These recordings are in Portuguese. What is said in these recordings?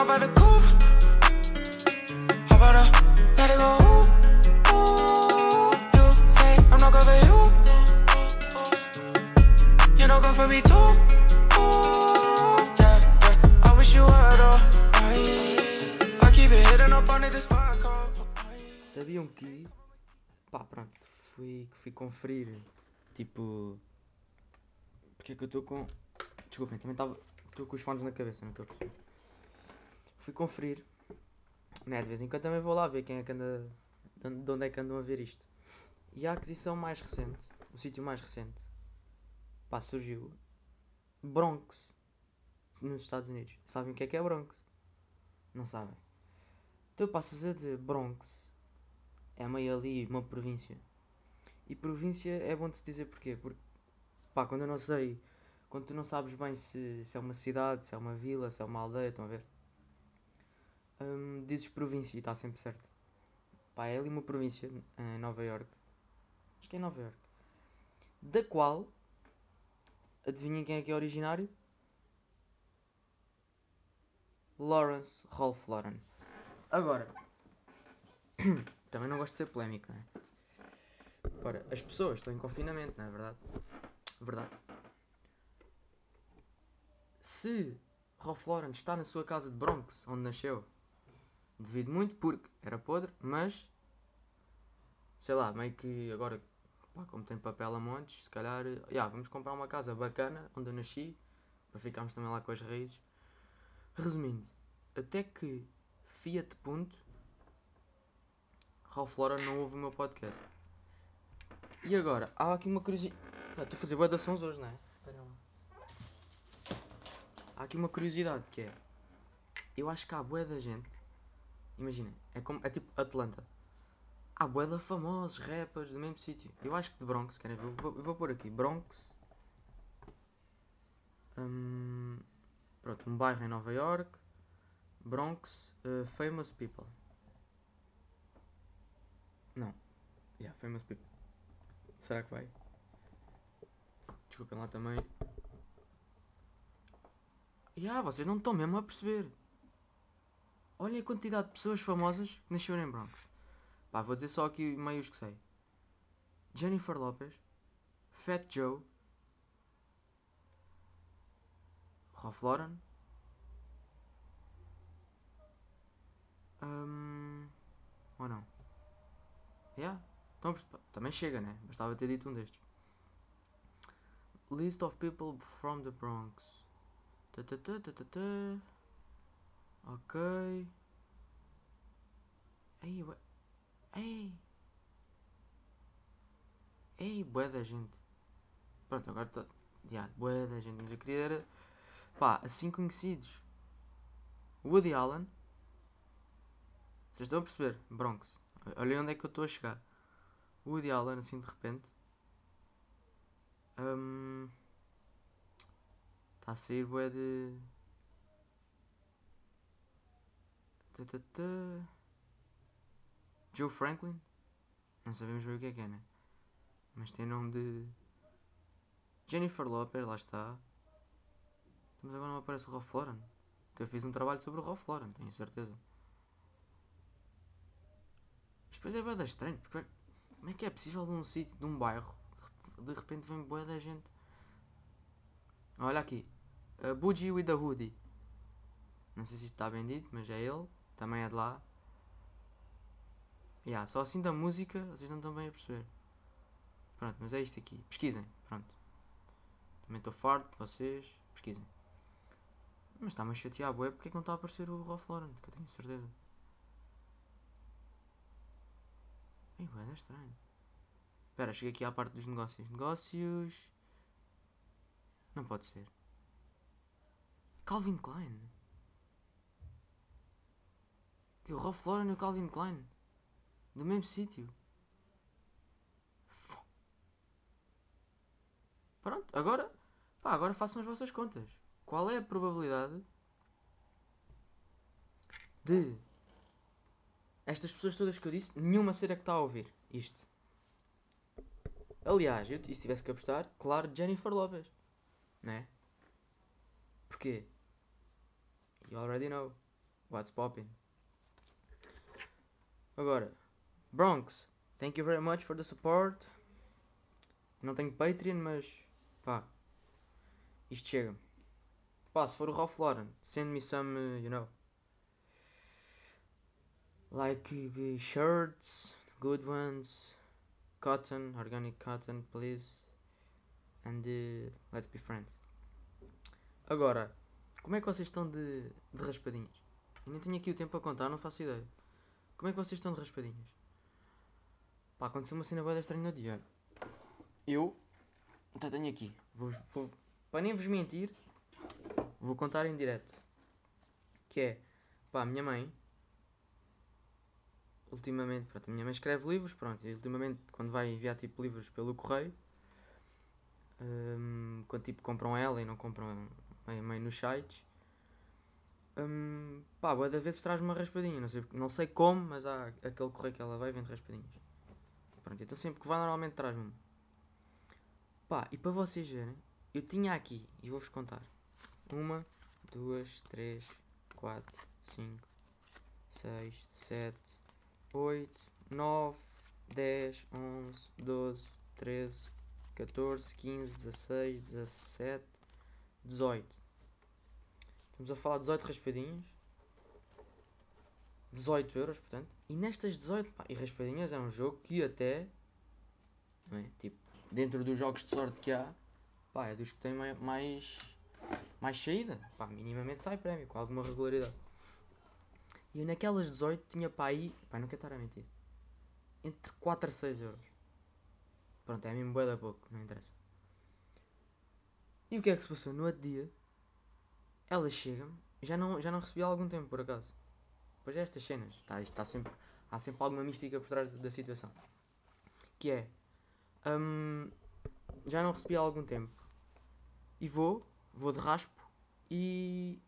Not by the coupe. How about I let it go? Ooh, ooh. You say I'm not good for you. You're not good for me too. Yeah, yeah. I wish you were. I, keep it hidden up under this fire coat. Sabiam que. Pá, pronto. Fui, fui conferir. Tipo. Porque é que eu estou com. Desculpem, também estava. Estou com os fones na cabeça, não estou a perceber. Fui conferir. Né, de vez em quando também vou lá ver quem é que anda. De onde é que andam a ver isto. E a aquisição mais recente, o sítio mais recente, pá, surgiu. Bronx. Nos Estados Unidos. Sabem o que é que é Bronx? Não sabem. Então eu passo-vos a dizer Bronx. É meio ali uma província. E província é bom de se dizer porquê? Porque, pá, quando eu não sei, quando tu não sabes bem se, se é uma cidade, se é uma vila, se é uma aldeia, estão a ver? Dizes província e está sempre certo. Pá, é ali uma província em Nova York. Acho que é Nova York. Da qual, adivinhem quem é que é originário? Lawrence Rolf Lauren. Agora, também não gosto de ser polémico, não é? Ora, as pessoas estão em confinamento, não é verdade? Verdade. Se Ralph Lauren está na sua casa de Bronx, onde nasceu, devido muito porque era podre, mas sei lá, meio que agora, pá, como tem papel a montes, se calhar, já, vamos comprar uma casa bacana onde eu nasci, para ficarmos também lá com as raízes. Resumindo, até que Fiat Punto, Ralph Lauren não ouve o meu podcast. E agora, há aqui uma curiosidade. Estou a fazer boa hoje, não é? Há aqui uma curiosidade que é. Eu acho que há bué da gente. Imaginem, é, como, é tipo Atlanta. Há bué da famosos rappers do mesmo sítio. Eu acho que de Bronx, querem ver? Eu vou, vou pôr aqui. Bronx. Hum, pronto, um bairro em Nova York. Bronx. uh, famous people. Não. Yeah, famous people. Será que vai? Desculpem lá também. Ya, vocês não estão mesmo a perceber. Olhem a quantidade de pessoas famosas que nasceram em Bronx. Pá, vou dizer só aqui meios que sei. Jennifer Lopez, Fat Joe, Ralph Lauren, um, ou não? Yeah. Então, também chega, né? Bastava ter dito um destes. List of people from the Bronx. -ta. Ok. Ei, ué. Ei. Ei, bué da gente. Pronto, agora está. Já, bué da gente. Mas eu queria era. Pá, assim conhecidos. Woody Allen. Vocês estão a perceber? Bronx. Olhem onde é que eu estou a chegar. Woody Allen, assim de repente. Está um, a sair bué de. Joe Franklin? Não sabemos bem o que é que é, né? Mas tem nome de. Jennifer Lopez, lá está. Mas agora não aparece o Ralph Lauren. Então eu fiz um trabalho sobre o Ralph Lauren, tenho certeza. Mas depois é bem estranho, porque como é que é possível de um sítio, de um bairro, de repente vem boa da gente? Olha aqui. A with a Hoodie. Não sei se isto está bem dito, mas é ele. Também é de lá. Yeah, só assim da música vocês não estão bem a perceber. Pronto, mas é isto aqui. Pesquisem. Pronto. Também estou farto de vocês. Pesquisem. Mas está-me a chatear, bué, porque é que não está a aparecer o Ralph Lauren? Que eu tenho certeza. Ei, bué, é estranho. Espera, cheguei aqui à parte dos negócios. Negócios. Não pode ser. Calvin Klein. Que o Ralph Lauren e o Calvin Klein. Do mesmo sítio. Pronto, agora. Pá, agora façam as vossas contas. Qual é a probabilidade de estas pessoas todas que eu disse, nenhuma ser a que está a ouvir isto? Aliás, eu, e se tivesse que apostar, claro, Jennifer Lopez. Né? Porquê? You already know. What's poppin'? Agora, Bronx, thank you very much for the support. Não tenho Patreon, mas pá, isto chega. Pá, se for o Ralph Lauren, send me some, uh, you know, like uh, shirts, good ones, cotton, organic cotton, please, and uh, let's be friends. Agora, como é que vocês estão de, de raspadinhas? Eu nem tenho aqui o tempo para contar, não faço ideia. Como é que vocês estão de raspadinhas? Pá, aconteceu uma cena boa estranha no dia. Eu, até tenho aqui, vou, vou, para nem vos mentir, vou contar em direto. Que é, pá, a minha mãe, ultimamente, pronto, a minha mãe escreve livros, pronto, e ultimamente quando vai enviar tipo livros pelo correio, hum, quando tipo compram ela e não compram meio, meio nos sites, hum, pá, boa da vezes traz uma raspadinha, não sei, não sei como, mas há aquele correio que ela vai e vende raspadinhas. Pronto, então sempre que vai normalmente traz-me. Pá, e para vocês verem, eu tinha aqui, e vou-vos contar. Uma, duas, três, quatro, cinco, seis, sete, oito, nove, dez, onze, doze, treze, 14, 15, 16, 17, 18. Estamos a falar de 18 raspadinhas. 18 euros, portanto. E nestas 18, pá, e raspadinhas é um jogo que até, não é? Tipo, dentro dos jogos de sorte que há, pá, é dos que tem mai- mais, mais saída. Pá, minimamente sai prémio, com alguma regularidade. E eu naquelas 18 tinha pá aí, pá, não quero estar a mentir, entre 4 a 6 euros. Pronto, é mesmo bué da pouco, não interessa. E o que é que se passou? No outro dia, ela chega-me, já não, já não recebi há algum tempo, por acaso. Pois é estas cenas, tá, tá sempre, há sempre alguma mística por trás da situação. Que é, hum, já não recebi há algum tempo. E vou, vou de raspo e...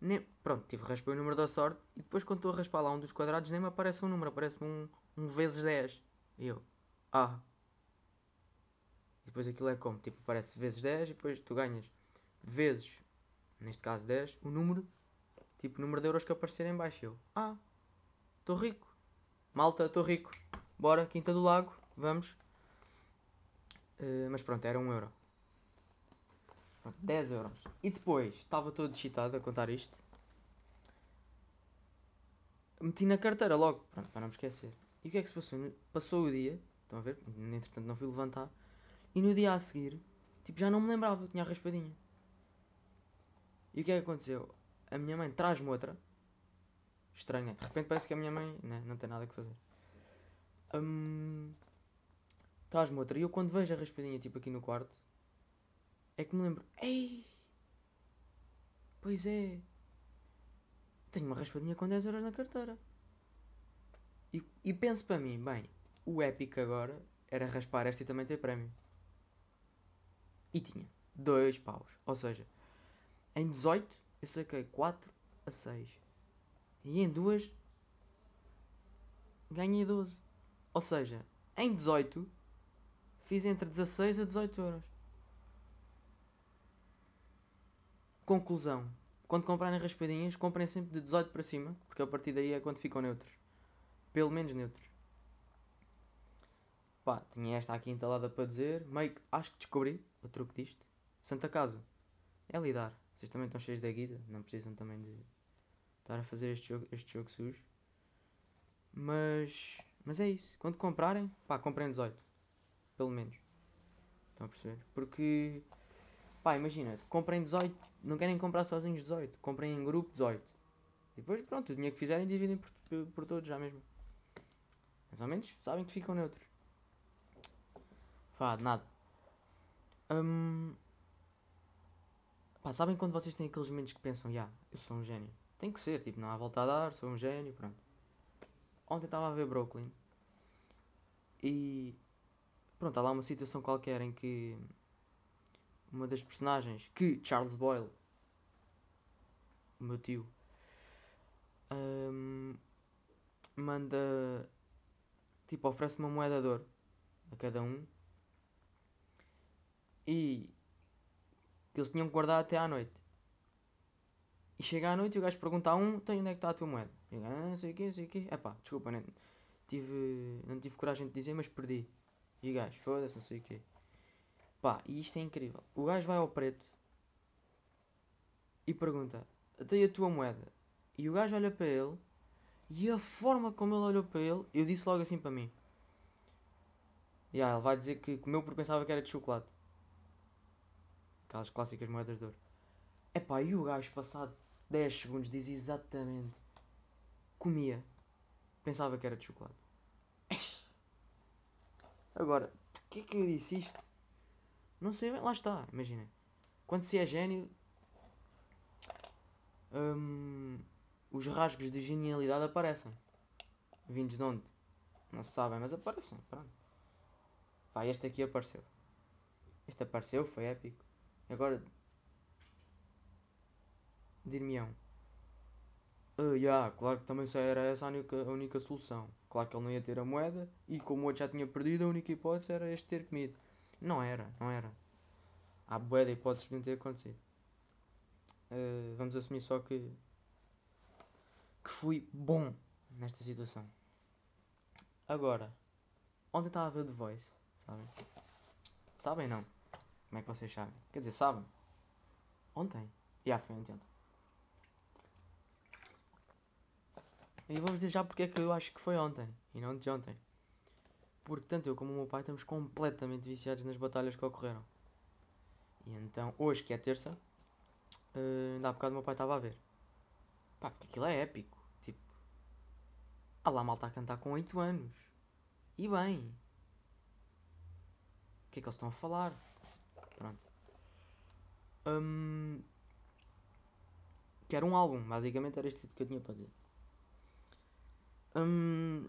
Nem, pronto, tive raspei o número da sorte e depois quando estou a raspar lá um dos quadrados nem me aparece um número, aparece-me um, um vezes 10. E eu, ah. E depois aquilo é como? Tipo, aparece vezes 10 e depois tu ganhas vezes, neste caso 10, o número, tipo, o número de euros que aparecer em baixo. Eu, ah, estou rico. Malta, estou rico. Bora, Quinta do Lago, vamos. Eh, mas pronto, era 1 euro. Pronto, 10 euros. E depois, estava todo excitado a contar isto. Meti na carteira logo, pronto, para não me esquecer. E o que é que se passou? Passou o dia, estão a ver? Entretanto não fui levantar. E no dia a seguir, tipo, já não me lembrava, tinha a raspadinha. E o que é que aconteceu? A minha mãe traz-me outra. Estranha. De repente parece que a minha mãe né, não tem nada que fazer. Hum, traz-me outra. E eu quando vejo a raspadinha, tipo, aqui no quarto, é que me lembro. Ei! Pois é. Tenho uma raspadinha com 10 euros na carteira. E, e penso para mim, bem, o épico agora era raspar esta e também ter prémio. E tinha dois paus. Ou seja, em 18 eu saquei 4 a 6. E em duas ganhei 12. Ou seja, em 18 fiz entre 16 a 18 euros. Conclusão. Quando comprarem raspadinhas, comprem sempre de 18 para cima, porque a partir daí é quando ficam neutros. Pelo menos neutros. Pá, tinha esta aqui entalada para dizer. Meio que acho que descobri o truque disto. Santa Casa. É lidar. Vocês também estão cheios da guida. Não precisam também de estar a fazer este jogo, este jogo sujo. Mas. Mas é isso. Quando comprarem, pá, comprem 18. Pelo menos. Estão a perceber? Porque. Pá, imagina, comprem 18. Não querem comprar sozinhos 18. Comprem em grupo 18. E depois, pronto, o dinheiro que fizerem dividem por, por, todos já mesmo. Mais ou menos, sabem que ficam neutros. De nada. Hum... Pá, sabem quando vocês têm aqueles momentos que pensam, já, eu sou um gênio. Tem que ser, tipo, não há volta a dar, sou um gênio, pronto. Ontem estava a ver Brooklyn. E... Pronto, há lá uma situação qualquer em que... Uma das personagens que Charles Boyle, o meu tio, hum, manda... Tipo, oferece uma moeda de ouro a cada um. E que eles tinham que guardar até à noite. E chega à noite e o gajo pergunta a um, então onde é que está a tua moeda? E ah, não sei o quê, não sei o quê. Epá, desculpa, não tive, não tive coragem de dizer, mas perdi. E o gajo, foda-se, não sei o quê. Pá, e isto é incrível. O gajo vai ao preto e pergunta, até a tua moeda? E o gajo olha para ele e a forma como ele olhou para ele, eu disse logo assim para mim. Yeah, ele vai dizer que comeu porque pensava que era de chocolate. Aquelas clássicas moedas de ouro. Epá, e o gajo passado 10 segundos diz exatamente. Comia. Pensava que era de chocolate. Agora, porquê que eu disse isto? Não sei bem, lá está, imagina. Quando se é gênio, hum, os rasgos de genialidade aparecem. Vindos de onde? Não se sabem, mas aparecem. Pronto. Pá, este aqui apareceu. Este apareceu, foi épico. Agora. Dir-me-ão. Uh, yeah, claro que também só era essa a única, a única solução. Claro que ele não ia ter a moeda e como o outro já tinha perdido, a única hipótese era este ter comido. Não era, não era. Há boa de hipóteses de não ter acontecido. Uh, vamos assumir só que que fui bom nesta situação. Agora, ontem estava a ver The Voice, sabem? Sabem não? Como é que vocês sabem? Quer dizer, sabem? Ontem? Yeah, foi ontem. E vou-vos dizer já porque é que eu acho que foi ontem e não de ontem. Porque tanto eu como o meu pai estamos completamente viciados nas batalhas que ocorreram. E então, hoje que é terça, uh, ainda há bocado o meu pai estava a ver. Pá, porque aquilo é épico. Tipo, há lá malta a cantar com 8 anos. E bem. O que é que eles estão a falar? Pronto. Um, que era um álbum, basicamente era este que eu tinha para dizer. Um,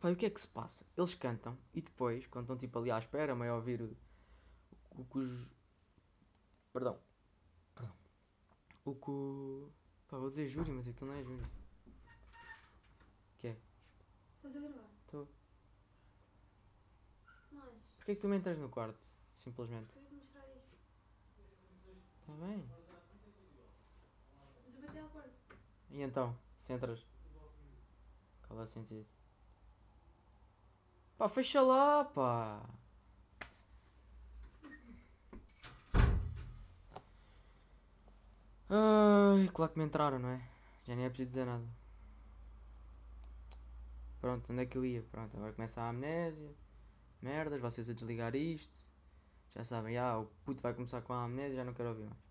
pá, o que é que se passa? Eles cantam e depois, quando estão tipo ali à espera, meio a ouvir o, o que os. Perdão. Perdão. O que o. Pá, vou dizer júri, mas aquilo não é júri. que é? Estás a gravar? Estou. Mas, Porquê é que tu me entras no quarto? Simplesmente. queria te mostrar isto. Está bem. Mas eu bati à porta. E então, se entras? Qual é o sentido? Pá, fecha lá, pá! Ai, claro que me entraram, não é? Já nem é preciso dizer nada. Pronto, onde é que eu ia? Pronto, agora começa a amnésia. Merdas, vocês a desligar isto. Já sabem, ah, o puto vai começar com a amnésia, já não quero ouvir mais.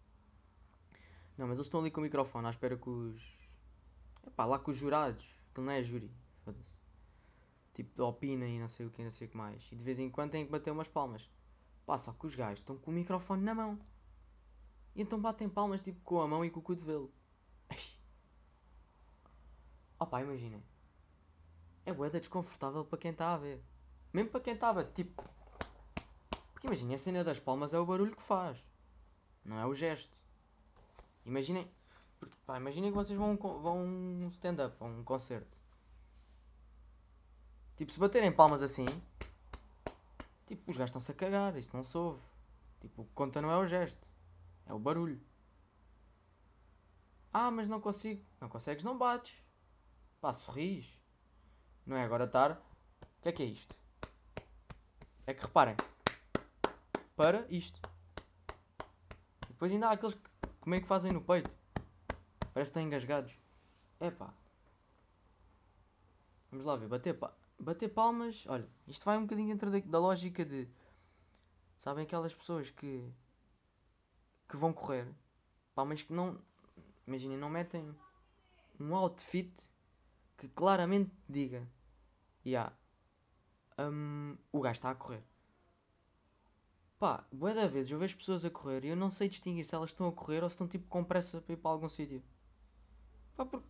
Não, mas eles estão ali com o microfone à espera que os. Epá, lá com os jurados. Aquilo não é júri, foda-se. Tipo, opina e não sei o que, não sei o que mais. E de vez em quando têm que bater umas palmas. Pá, só que os gajos estão com o microfone na mão. E então batem palmas tipo com a mão e com o cotovelo. Oh pá, imaginem. É boeda desconfortável para quem está a ver. Mesmo para quem estava, tipo. Porque imaginem, a cena das palmas é o barulho que faz. Não é o gesto. Imaginem. Porque, pá, imaginem que vocês vão, vão um stand-up, a um concerto. Tipo, se baterem palmas assim. Tipo, os gajos estão-se a cagar. Isso não se ouve. Tipo, o que conta não é o gesto. É o barulho. Ah, mas não consigo. Não consegues, não bates. Pá, sorris. Não é agora estar. O que é que é isto? É que reparem. Para isto. Depois ainda há aqueles que como é que fazem no peito. Parece que estão engasgados. É pá. Vamos lá ver. Bater, pa bater palmas. Olha, isto vai um bocadinho dentro da, da lógica de. Sabem aquelas pessoas que. que vão correr. Pá, mas que não. Imaginem, não metem um outfit que claramente diga. Yeah, hum, o gajo está a correr. Pá, bué da vezes eu vejo pessoas a correr e eu não sei distinguir se elas estão a correr ou se estão tipo com pressa para ir para algum sítio. Pá, porque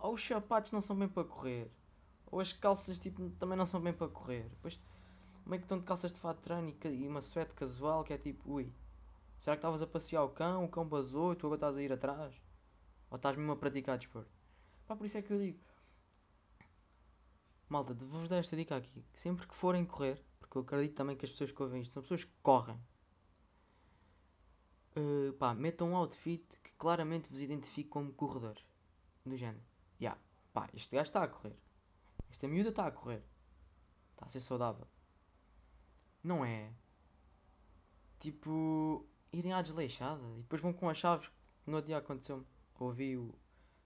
ou os sapatos não são bem para correr, ou as calças tipo também não são bem para correr. Depois meio que estão de calças de fato de treino e e uma suéte casual que é tipo, ui, será que estavas a passear o cão, o cão basou e tu agora estás a ir atrás? Ou estás mesmo a praticar desporto? Pá, por isso é que eu digo, malta, vou-vos dar esta dica aqui, que sempre que forem correr, porque eu acredito também que as pessoas que ouvem isto são pessoas que correm. Uh, pá, metam um outfit que claramente vos identifico como corredores. Do género. Ya, pá, este gajo está a correr. Esta miúda está a correr. Está a ser saudável. Não é? Tipo, irem à desleixada e depois vão com as chaves. No dia aconteceu-me. Ouvi o.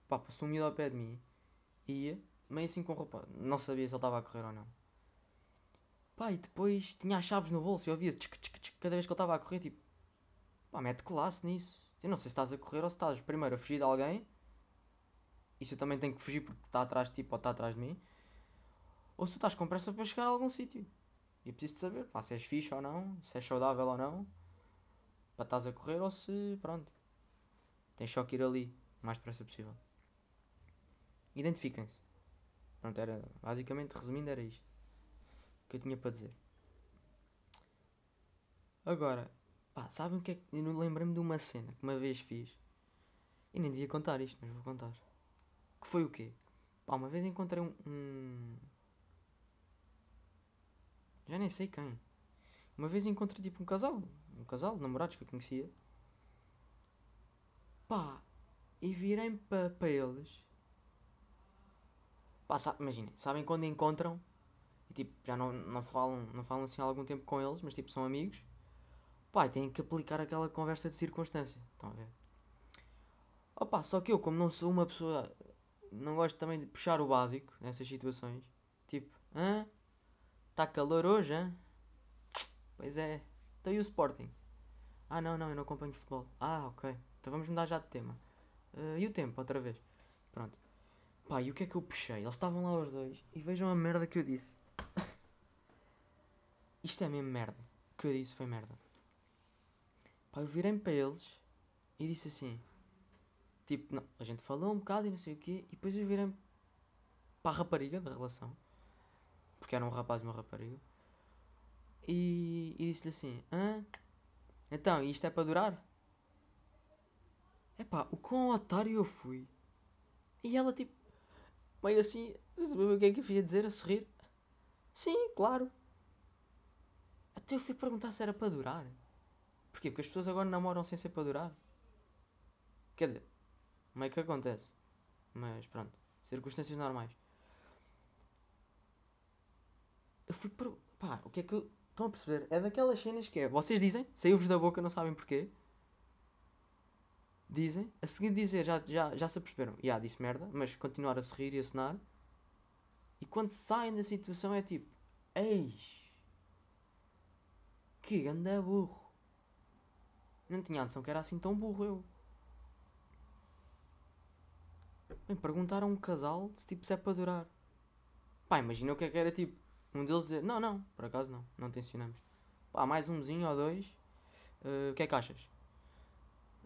Pá, passou um miúdo ao pé de mim. Ia, meio assim com roupa. Não sabia se ele estava a correr ou não. Pá, e depois tinha as chaves no bolso e eu ouvia tchic, tchic, tchic, cada vez que ele estava a correr. Tipo, pá, mete classe nisso. Eu não sei se estás a correr ou se estás primeiro a fugir de alguém. Isso eu também tenho que fugir porque está atrás de ti ou está atrás de mim. Ou se tu estás com pressa para chegar a algum sítio. E eu preciso de saber, pá, se és fixe ou não, se és saudável ou não. Para estás a correr ou se, pronto. Tens só que ir ali, o mais depressa possível. Identifiquem-se. Pronto, era, basicamente, resumindo, era isto que eu tinha para dizer. Agora, pá, sabem o que é que. Eu lembrei-me de uma cena que uma vez fiz. E nem devia contar isto, mas vou contar. Que foi o quê? Pá, uma vez encontrei um. um- Já nem sei quem. Uma vez encontrei tipo um casal. Um casal de namorados que eu conhecia. Pá, e virei-me para pa eles. Pá, sa- imaginem, sabem quando encontram e tipo, já não, não, falam, não falam assim há algum tempo com eles, mas tipo, são amigos. Pá, têm que aplicar aquela conversa de circunstância. Estão a ver? Opa, só que eu, como não sou uma pessoa. Não gosto também de puxar o básico nessas situações. Tipo, hã? Está calor hoje, hã? Pois é. Então e o Sporting? Ah, não, não, eu não acompanho futebol. Ah, ok. Então vamos mudar já de tema. Ah, e o tempo, outra vez? Pronto. Pá, e o que é que eu puxei? Eles estavam lá os dois e vejam a merda que eu disse. Isto é mesmo merda. O que eu disse foi merda. Pá, eu virei-me para eles e disse assim: Tipo, não, a gente falou um bocado e não sei o quê, e depois eu virei-me para a rapariga da relação, porque era um rapaz e uma rapariga, e, e disse-lhe assim: Hã? Então, isto é para durar? Epá, o quão otário eu fui. E ela, tipo, meio assim, sabe o que é que eu ia dizer? A sorrir: Sim, claro. Até eu fui perguntar se era para durar. Porquê? Porque as pessoas agora namoram sem ser para durar. Quer dizer, meio que acontece. Mas pronto, circunstâncias normais. Eu fui per... Pá, o que é que. Estão a perceber? É daquelas cenas que é... Vocês dizem, saiu-vos da boca, não sabem porquê. Dizem. A seguir dizer, já, já, já se aperceberam. Já, disse merda, mas continuar a sorrir e a cenar. E quando saem da situação é tipo... Eis... Que ganda burro. Não tinha a noção que era assim tão burro eu. Bem, perguntaram a um casal se tipo se é para durar. Pá, imagina o que é que era tipo. Um deles dizer, não, não, por acaso não, não tensionamos. Pá, mais umzinho ou dois. eh, O que é que achas?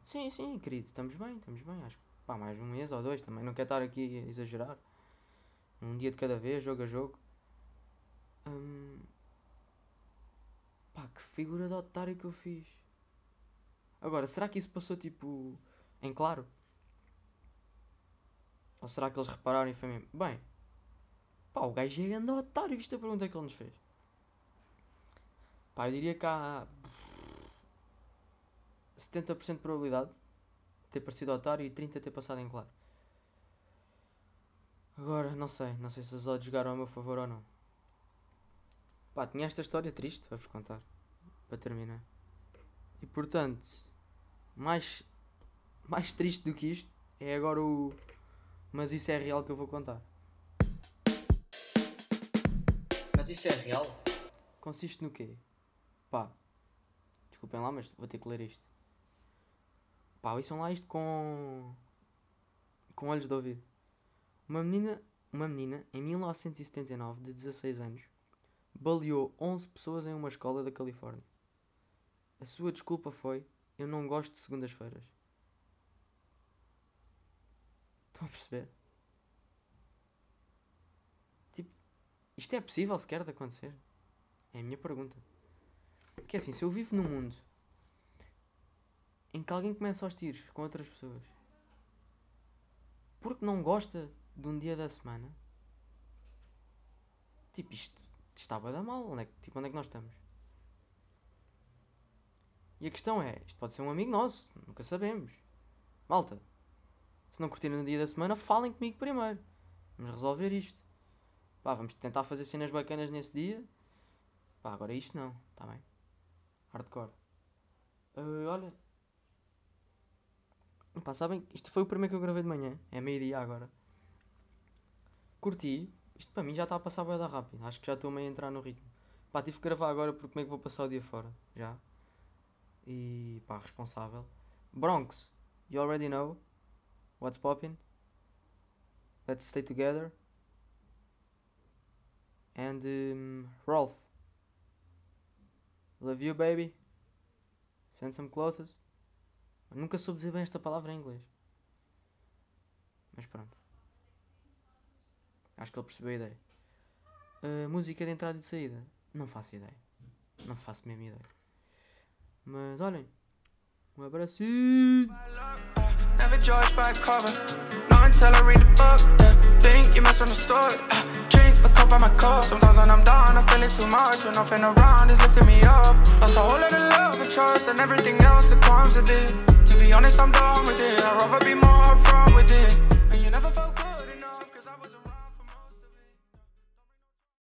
Sim, sim, querido, estamos bem, estamos bem, acho. Pá, mais um mês ou dois também, não quero estar aqui a exagerar. Um dia de cada vez, jogo a jogo. Hum, Pá, que figura de otário que eu fiz. Agora, será que isso passou tipo em claro? Ou será que eles repararam e foi mesmo? Bem, pá, o gajo é grande otário, viste a pergunta que ele nos fez? Pá, eu diria que há 70% de probabilidade de ter parecido otário e 30% de ter passado em claro. Agora, não sei, não sei se os odds jogaram a meu favor ou não. Pá, tinha esta história triste para vos contar, para terminar. E portanto, mais, mais triste do que isto é agora o. Mas isso é real que eu vou contar. Mas isso é real? Consiste no quê? Pá, desculpem lá, mas vou ter que ler isto. Pá, ouçam lá isto com. com olhos de ouvido. Uma menina, uma menina, em 1979, de 16 anos, baleou 11 pessoas em uma escola da Califórnia. A sua desculpa foi: Eu não gosto de segundas-feiras. Estão a perceber? Tipo, isto é possível sequer de acontecer? É a minha pergunta. Porque assim, se eu vivo num mundo em que alguém começa aos tiros com outras pessoas porque não gosta de um dia da semana, tipo, isto, está a dar mal. Onde é, que, tipo, onde é que nós estamos? E a questão é: isto pode ser um amigo nosso, nunca sabemos. Malta, se não curtirem no dia da semana, falem comigo primeiro. Vamos resolver isto. Pá, vamos tentar fazer cenas bacanas nesse dia. Pá, agora isto não, tá bem? Hardcore. Ah, olha. Pá, sabem, isto foi o primeiro que eu gravei de manhã. É meio-dia agora. Curti. Isto para mim já está a passar bem rápido. Acho que já estou meio a entrar no ritmo. Pá, tive que gravar agora porque como é que vou passar o dia fora? Já. E pá, responsável. Bronx, you already know what's popping. Let's stay together. And um, Rolf, love you, baby. Send some clothes. Nunca soube dizer bem esta palavra em inglês. Mas pronto. Acho que ele percebeu a ideia. Uh, música de entrada e de saída. Não faço ideia. Não faço mesmo ideia. Mas olhem. Um abracinho. Never judge by cover. Until I read the book. Yeah. Think you. Uh, drink, but cover my cup. Sometimes when I'm down, I feel it too much. When nothing around is lifting me up. Lost a whole lot of love and trust and everything else that comes with it. To be honest, I'm done with it. I'd rather be more